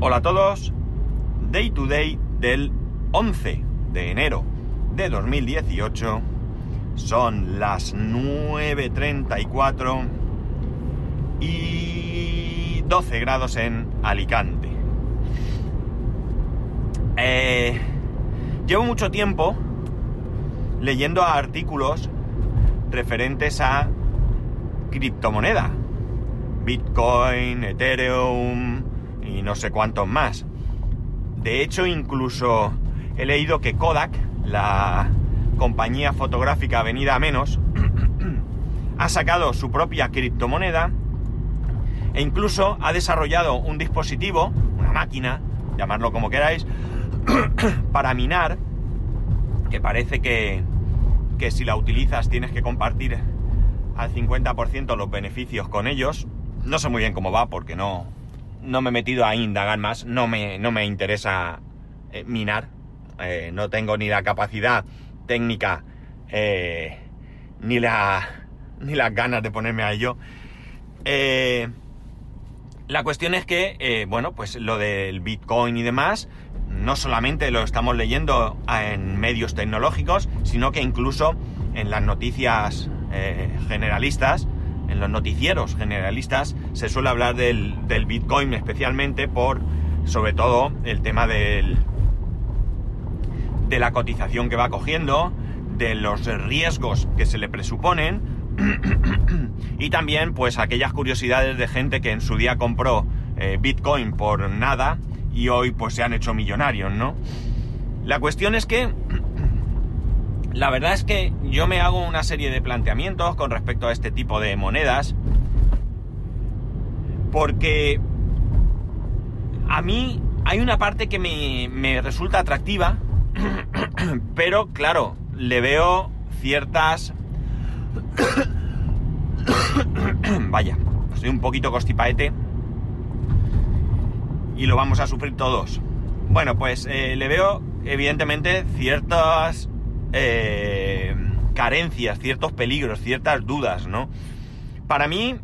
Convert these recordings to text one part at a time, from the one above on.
Hola a todos, Day to Day del 11 de enero de 2018. Son las 9.34 y 12 grados en Alicante. Eh, llevo mucho tiempo leyendo artículos referentes a criptomoneda. Bitcoin, Ethereum y no sé cuántos más. De hecho, incluso he leído que Kodak, la compañía fotográfica venida a menos, ha sacado su propia criptomoneda e incluso ha desarrollado un dispositivo, una máquina, llamarlo como queráis, para minar, que parece que, que si la utilizas tienes que compartir al 50% los beneficios con ellos. No sé muy bien cómo va porque no, no me he metido a indagar más, no me, no me interesa eh, minar, eh, no tengo ni la capacidad técnica eh, ni, la, ni las ganas de ponerme a ello. la cuestión es que, bueno, pues lo del Bitcoin y demás, no solamente lo estamos leyendo en medios tecnológicos, sino que incluso en las noticias generalistas, en los noticieros generalistas se suele hablar del, Bitcoin especialmente por, sobre todo, el tema del, de la cotización que va cogiendo, de los riesgos que se le presuponen y también pues aquellas curiosidades de gente que en su día compró eh, Bitcoin por nada y hoy pues se han hecho millonarios, ¿no? La cuestión es que la verdad es que yo me hago una serie de planteamientos con respecto a este tipo de monedas. Porque a mí hay una parte que me, resulta atractiva, pero claro, le veo ciertas... Vaya, estoy un poquito costipaete y lo vamos a sufrir todos. Bueno, pues eh, le veo evidentemente ciertas eh, carencias, ciertos peligros, ciertas dudas, ¿no? Para mí,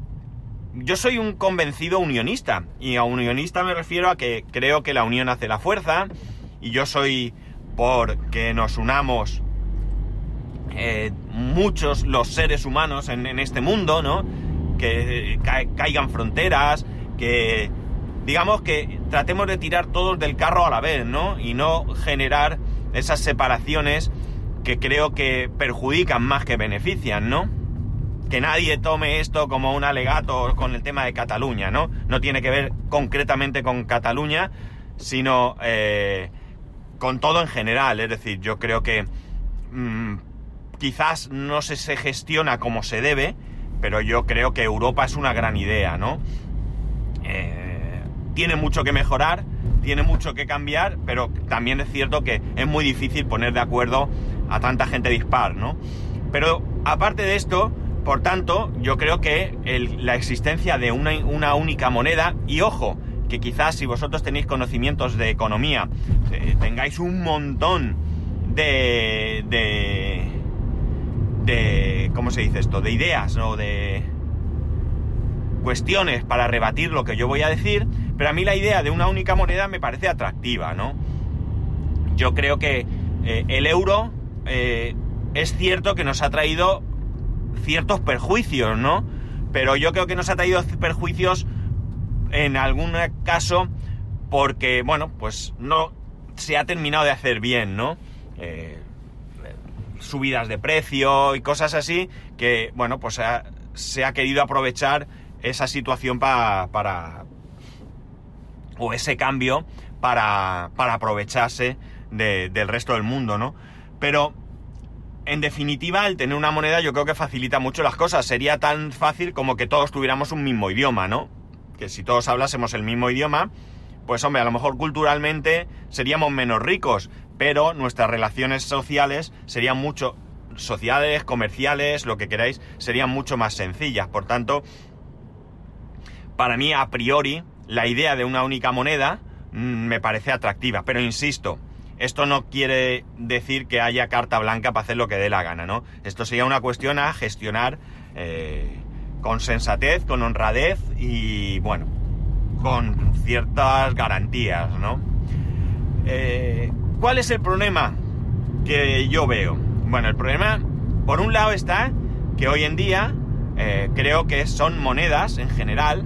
yo soy un convencido unionista, y a unionista me refiero a que creo que la unión hace la fuerza, y yo soy por que nos unamos eh, muchos los seres humanos en, este mundo, ¿no? Que caigan fronteras, que digamos que tratemos de tirar todos del carro a la vez, ¿no? Y no generar esas separaciones que creo que perjudican más que benefician, ¿no? Que nadie tome esto como un alegato con el tema de Cataluña, ¿no? No tiene que ver concretamente con Cataluña, sino eh, con todo en general. Es decir, yo creo que mm, quizás no se, se gestiona como se debe, pero yo creo que Europa es una gran idea, ¿no? Eh, tiene mucho que mejorar, tiene mucho que cambiar, pero también es cierto que es muy difícil poner de acuerdo a tanta gente dispar, ¿no? Pero aparte de esto, por tanto, yo creo que la existencia de una, única moneda, y ojo, que quizás si vosotros tenéis conocimientos de economía, eh, tengáis un montón de, de, de, ¿cómo se dice esto? De ideas, ¿no? De cuestiones para rebatir lo que yo voy a decir, pero a mí la idea de una única moneda me parece atractiva, ¿no? Yo creo que eh, el euro eh, es cierto que nos ha traído ciertos perjuicios, ¿no? Pero yo creo que nos ha traído perjuicios en algún caso porque, bueno, pues no se ha terminado de hacer bien, ¿no? Eh, subidas de precio y cosas así que, bueno, pues se ha querido aprovechar esa situación para... o ese cambio para, para aprovecharse del resto del mundo, ¿no? Pero, en definitiva, el tener una moneda yo creo que facilita mucho las cosas. Sería tan fácil como que todos tuviéramos un mismo idioma, ¿no? Que si todos hablásemos el mismo idioma, pues hombre, a lo mejor culturalmente seríamos menos ricos, pero nuestras relaciones sociales serían mucho, sociales, comerciales, lo que queráis, serían mucho más sencillas. Por tanto, para mí, a priori, la idea de una única moneda mm, me parece atractiva, pero insisto, esto no quiere decir que haya carta blanca para hacer lo que dé la gana, ¿no? Esto sería una cuestión a gestionar eh, con sensatez, con honradez y, bueno, con ciertas garantías, ¿no? Eh, ¿Cuál es el problema que yo veo? Bueno, el problema, por un lado está que hoy en día eh, creo que son monedas en general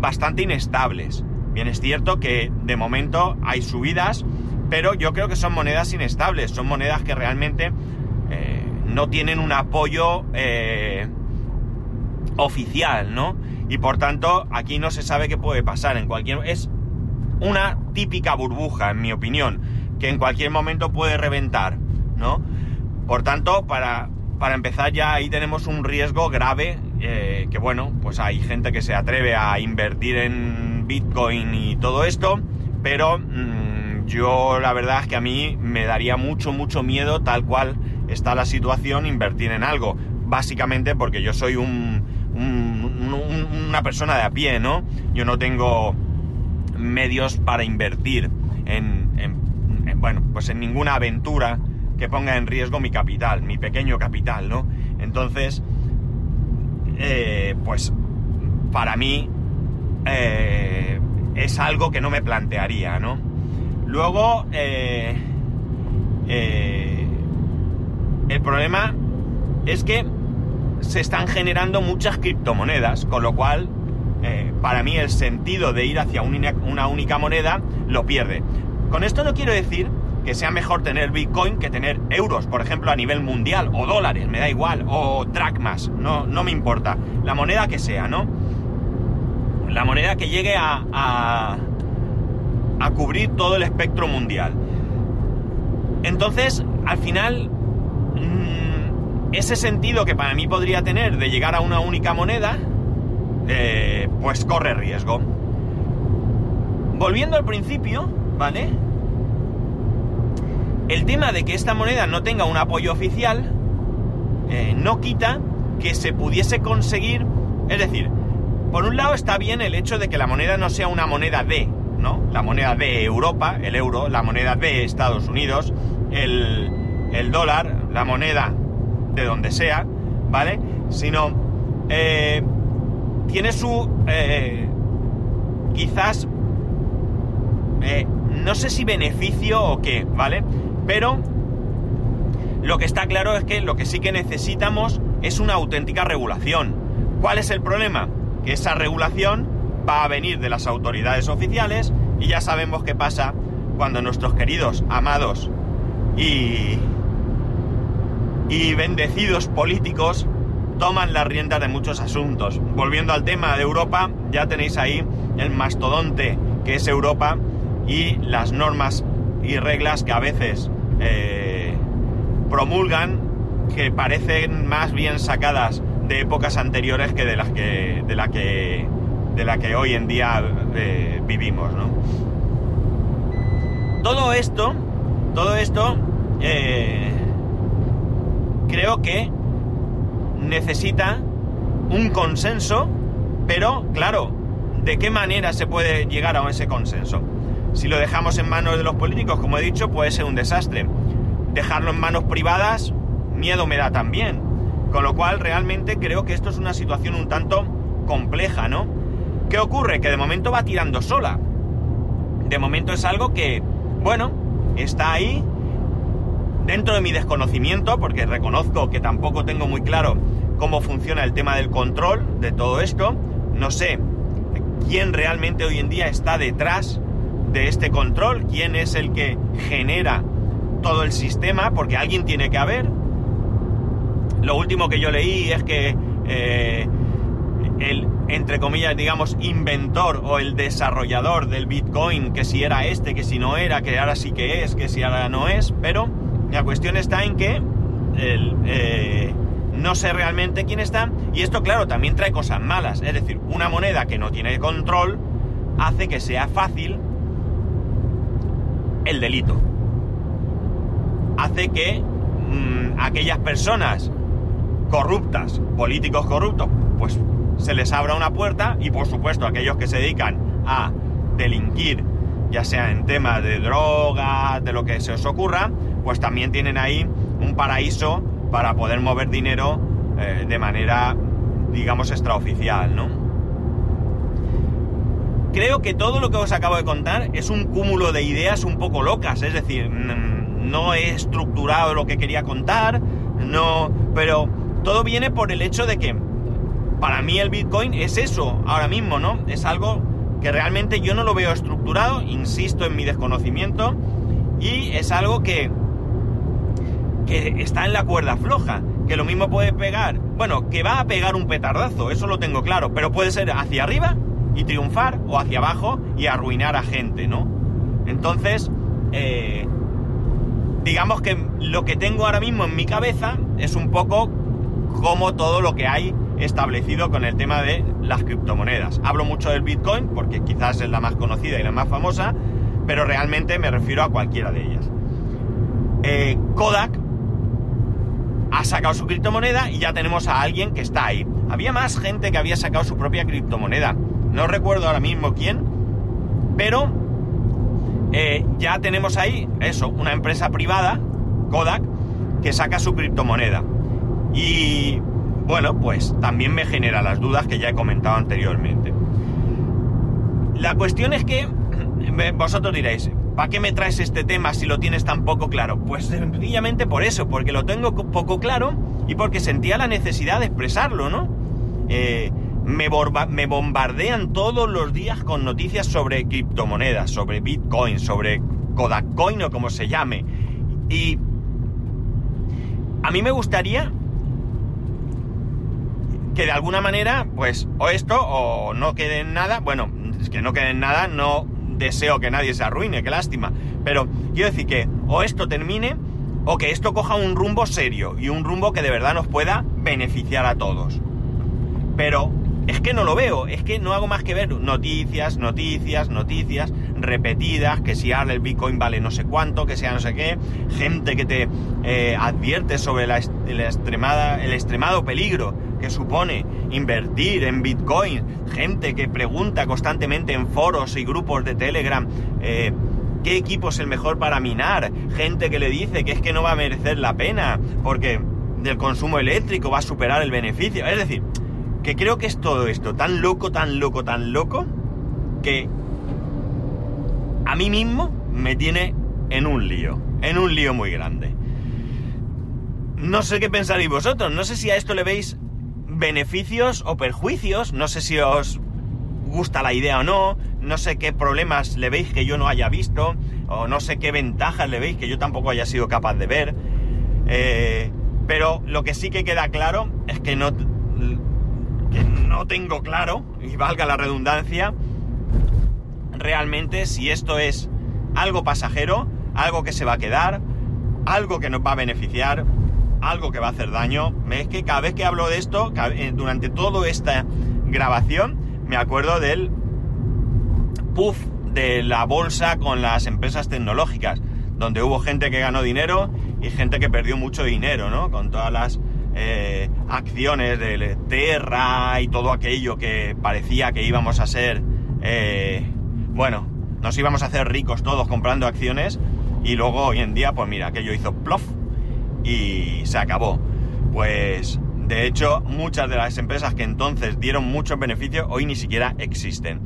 bastante inestables. Bien, es cierto que de momento hay subidas, pero yo creo que son monedas inestables, son monedas que realmente eh, no tienen un apoyo eh, oficial, ¿no? Y por tanto, aquí no se sabe qué puede pasar en cualquier... Es una típica burbuja, en mi opinión, que en cualquier momento puede reventar, ¿no? Por tanto, para, para empezar ya ahí tenemos un riesgo grave, eh, que bueno, pues hay gente que se atreve a invertir en Bitcoin y todo esto, pero mmm, yo la verdad es que a mí me daría mucho, mucho miedo tal cual está la situación invertir en algo, básicamente porque yo soy un, un, un, una persona de a pie, ¿no? Yo no tengo medios para invertir en, en, en, bueno, pues en ninguna aventura que ponga en riesgo mi capital, mi pequeño capital, ¿no? Entonces, eh, pues para mí eh, es algo que no me plantearía, ¿no? Luego, eh, el problema es que se están generando muchas criptomonedas, con lo cual eh, para mí el sentido de ir hacia una, única moneda lo pierde. Con esto no quiero decir que sea mejor tener Bitcoin que tener euros, por ejemplo, a nivel mundial, o dólares, me da igual, o dracmas, no, no me importa, la moneda que sea, ¿no? La moneda que llegue a, a cubrir todo el espectro mundial. Entonces, al final, mmm, ese sentido que para mí podría tener de llegar a una única moneda, eh, pues corre riesgo. Volviendo al principio, ¿vale? El tema de que esta moneda no tenga un apoyo oficial eh, no quita que se pudiese conseguir, es decir, por un lado está bien el hecho de que la moneda no sea una moneda de, ¿no? La moneda de Europa, el euro, la moneda de Estados Unidos, el, el dólar, la moneda de donde sea, ¿vale? Sino eh, tiene su... Eh, quizás... Eh, no sé si beneficio o qué, ¿vale? Pero lo que está claro es que lo que sí que necesitamos es una auténtica regulación. ¿Cuál es el problema? Que esa regulación va a venir de las autoridades oficiales y ya sabemos qué pasa cuando nuestros queridos, amados y, y bendecidos políticos toman las riendas de muchos asuntos. Volviendo al tema de Europa, ya tenéis ahí el mastodonte que es Europa y las normas y reglas que a veces eh, promulgan que parecen más bien sacadas de épocas anteriores que de las que de la que de la que hoy en día eh, vivimos, ¿no? Todo esto, todo esto, eh, creo que necesita un consenso, pero claro, ¿de qué manera se puede llegar a ese consenso? Si lo dejamos en manos de los políticos, como he dicho, puede ser un desastre. Dejarlo en manos privadas, miedo me da también. Con lo cual, realmente creo que esto es una situación un tanto compleja, ¿no? ¿Qué ocurre? Que de momento va tirando sola. De momento es algo que, bueno, está ahí, dentro de mi desconocimiento, porque reconozco que tampoco tengo muy claro cómo funciona el tema del control de todo esto, no sé quién realmente hoy en día está detrás de este control, quién es el que genera todo el sistema, porque alguien tiene que haber. Lo último que yo leí es que eh, el, entre comillas, digamos, inventor o el desarrollador del Bitcoin, que si era este, que si no era, que ahora sí que es, que si ahora no es, pero la cuestión está en que eh, no sé realmente quién está. Y esto, claro, también trae cosas malas. Es decir, una moneda que no tiene control hace que sea fácil el delito. Hace que mmm, aquellas personas corruptas, políticos corruptos, pues se les abra una puerta y por supuesto aquellos que se dedican a delinquir, ya sea en temas de drogas, de lo que se os ocurra, pues también tienen ahí un paraíso para poder mover dinero eh, de manera, digamos, extraoficial, ¿no? creo que todo lo que os acabo de contar es un cúmulo de ideas un poco locas, es decir, no he estructurado lo que quería contar, no, pero todo viene por el hecho de que para mí el Bitcoin es eso ahora mismo, ¿no? Es algo que realmente yo no lo veo estructurado, insisto en mi desconocimiento, y es algo que, que está en la cuerda floja, que lo mismo puede pegar, bueno, que va a pegar un petardazo, eso lo tengo claro, pero puede ser hacia arriba y triunfar o hacia abajo y arruinar a gente, ¿no? Entonces, eh, digamos que lo que tengo ahora mismo en mi cabeza es un poco como todo lo que hay establecido con el tema de las criptomonedas. Hablo mucho del Bitcoin porque quizás es la más conocida y la más famosa, pero realmente me refiero a cualquiera de ellas. Eh, Kodak ha sacado su criptomoneda y ya tenemos a alguien que está ahí. Había más gente que había sacado su propia criptomoneda. No recuerdo ahora mismo quién, pero eh, ya tenemos ahí eso, una empresa privada, Kodak, que saca su criptomoneda. Y bueno, pues también me genera las dudas que ya he comentado anteriormente. La cuestión es que vosotros diréis, ¿para qué me traes este tema si lo tienes tan poco claro? Pues sencillamente por eso, porque lo tengo poco claro y porque sentía la necesidad de expresarlo, ¿no? Eh, me, me, bombardean todos los días con noticias sobre criptomonedas, sobre Bitcoin, sobre Kodakcoin o como se llame. Y a mí me gustaría que de alguna manera, pues, o esto o no quede en nada. Bueno, es que no quede en nada, no deseo que nadie se arruine, qué lástima. Pero quiero decir que o esto termine o que esto coja un rumbo serio y un rumbo que de verdad nos pueda beneficiar a todos. Pero es que no lo veo, es que no hago más que ver noticias, noticias, noticias repetidas, que si ahora el Bitcoin vale no sé cuánto, que sea no sé qué, gente que te eh, advierte sobre la, extremada, el extremado peligro que supone invertir en Bitcoin, gente que pregunta constantemente en foros y grupos de Telegram eh, qué equipo es el mejor para minar, gente que le dice que es que no va a merecer la pena porque del consumo eléctrico va a superar el beneficio, es decir, que creo que es todo esto tan loco, tan loco, tan loco, que a mí mismo me tiene en un lío, en un lío muy grande. No sé qué pensaréis vosotros, no sé si a esto le veis beneficios o perjuicios, no sé si os gusta la idea o no, no sé qué problemas le veis que yo no haya visto, o no sé qué ventajas le veis que yo tampoco haya sido capaz de ver. Eh, pero lo que sí que queda claro es que no, que no tengo claro, y valga la redundancia, realmente si esto es algo pasajero, algo que se va a quedar, algo que nos va a beneficiar, algo que va a hacer daño. Es que cada vez que hablo de esto, eh, durante toda esta grabación, me acuerdo del puff de la bolsa con las empresas tecnológicas, donde hubo gente que ganó dinero y gente que perdió mucho dinero, ¿no? Con todas las eh, acciones de Terra y todo aquello que parecía que íbamos a ser, eh, bueno, nos íbamos a hacer ricos todos comprando acciones y luego hoy en día, pues mira, aquello hizo plof y se acabó. Pues de hecho, muchas de las empresas que entonces dieron muchos beneficios hoy ni siquiera existen.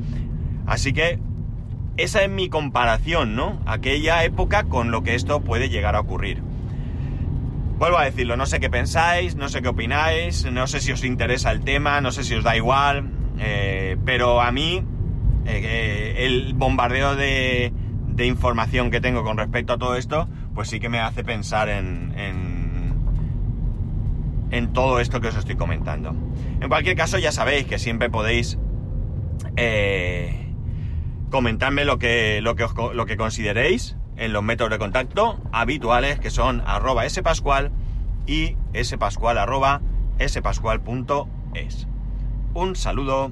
Así que esa es mi comparación, ¿no? Aquella época con lo que esto puede llegar a ocurrir. Vuelvo a decirlo, no sé qué pensáis, no sé qué opináis, no sé si os interesa el tema, no sé si os da igual, eh, pero a mí eh, el bombardeo de, información que tengo con respecto a todo esto, pues sí que me hace pensar en, en, todo esto que os estoy comentando. En cualquier caso, ya sabéis que siempre podéis eh, comentarme lo que, lo, que lo que consideréis en los métodos de contacto habituales que son arroba spascual y spascual arroba spascual.es. Un saludo